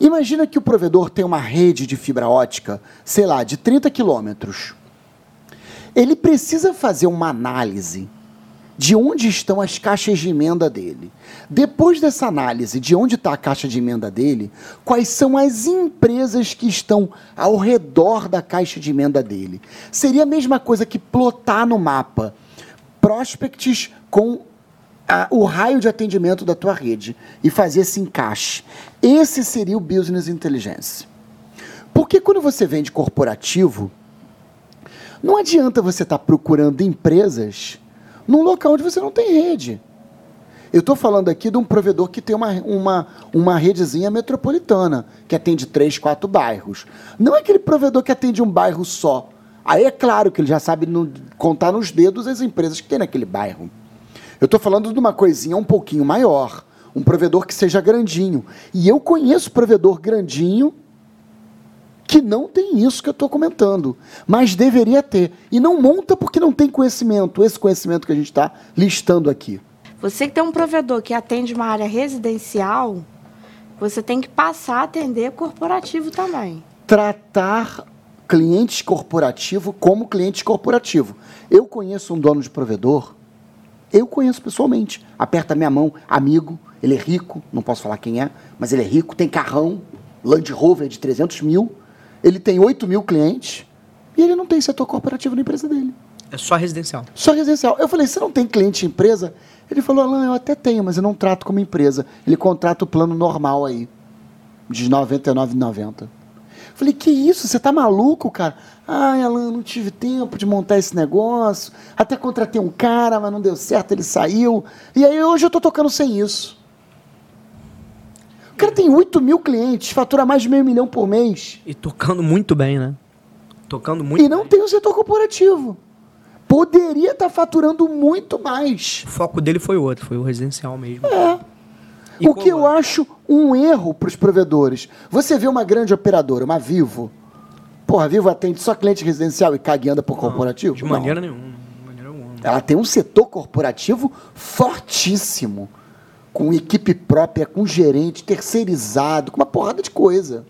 Imagina que o provedor tem uma rede de fibra ótica, sei lá, de 30 quilômetros. Ele precisa fazer uma análise de onde estão as caixas de emenda dele. Depois dessa análise de onde está a caixa de emenda dele, quais são as empresas que estão ao redor da caixa de emenda dele. Seria a mesma coisa que plotar no mapa prospects com a, o raio de atendimento da tua rede e fazer esse encaixe. Esse seria o business intelligence. Porque quando você vende corporativo, não adianta você estar tá procurando empresas num local onde você não tem rede. Eu estou falando aqui de um provedor que tem uma, uma, uma redezinha metropolitana, que atende três, quatro bairros. Não é aquele provedor que atende um bairro só. Aí é claro que ele já sabe no, contar nos dedos as empresas que tem naquele bairro. Eu estou falando de uma coisinha um pouquinho maior. Um provedor que seja grandinho. E eu conheço provedor grandinho que não tem isso que eu estou comentando, mas deveria ter. E não monta porque não tem conhecimento, esse conhecimento que a gente está listando aqui. Você que tem um provedor que atende uma área residencial, você tem que passar a atender corporativo também. Tratar cliente corporativo como cliente corporativo. Eu conheço um dono de provedor, eu conheço pessoalmente. Aperta minha mão, amigo, ele é rico, não posso falar quem é, mas ele é rico, tem carrão, Land Rover de 300 mil, ele tem 8 mil clientes e ele não tem setor corporativo na empresa dele. É só residencial. Só residencial. Eu falei, você não tem cliente empresa? Ele falou, Alain, eu até tenho, mas eu não trato como empresa. Ele contrata o plano normal aí, de R$ 99,90. Falei, que isso? Você tá maluco, cara? Ai, Alan, não tive tempo de montar esse negócio. Até contratei um cara, mas não deu certo, ele saiu. E aí hoje eu tô tocando sem isso cara tem 8 mil clientes, fatura mais de meio milhão por mês. E tocando muito bem, né? Tocando muito E não bem. tem o setor corporativo. Poderia estar tá faturando muito mais. O foco dele foi outro, foi o residencial mesmo. É. E o que eu acho um erro para os provedores. Você vê uma grande operadora, uma Vivo. Porra, a Vivo atende só cliente residencial e caga e anda por corporativo? De maneira nenhuma. De maneira nenhuma. Ela tem um setor corporativo fortíssimo com equipe própria, com gerente, terceirizado, com uma porrada de coisa.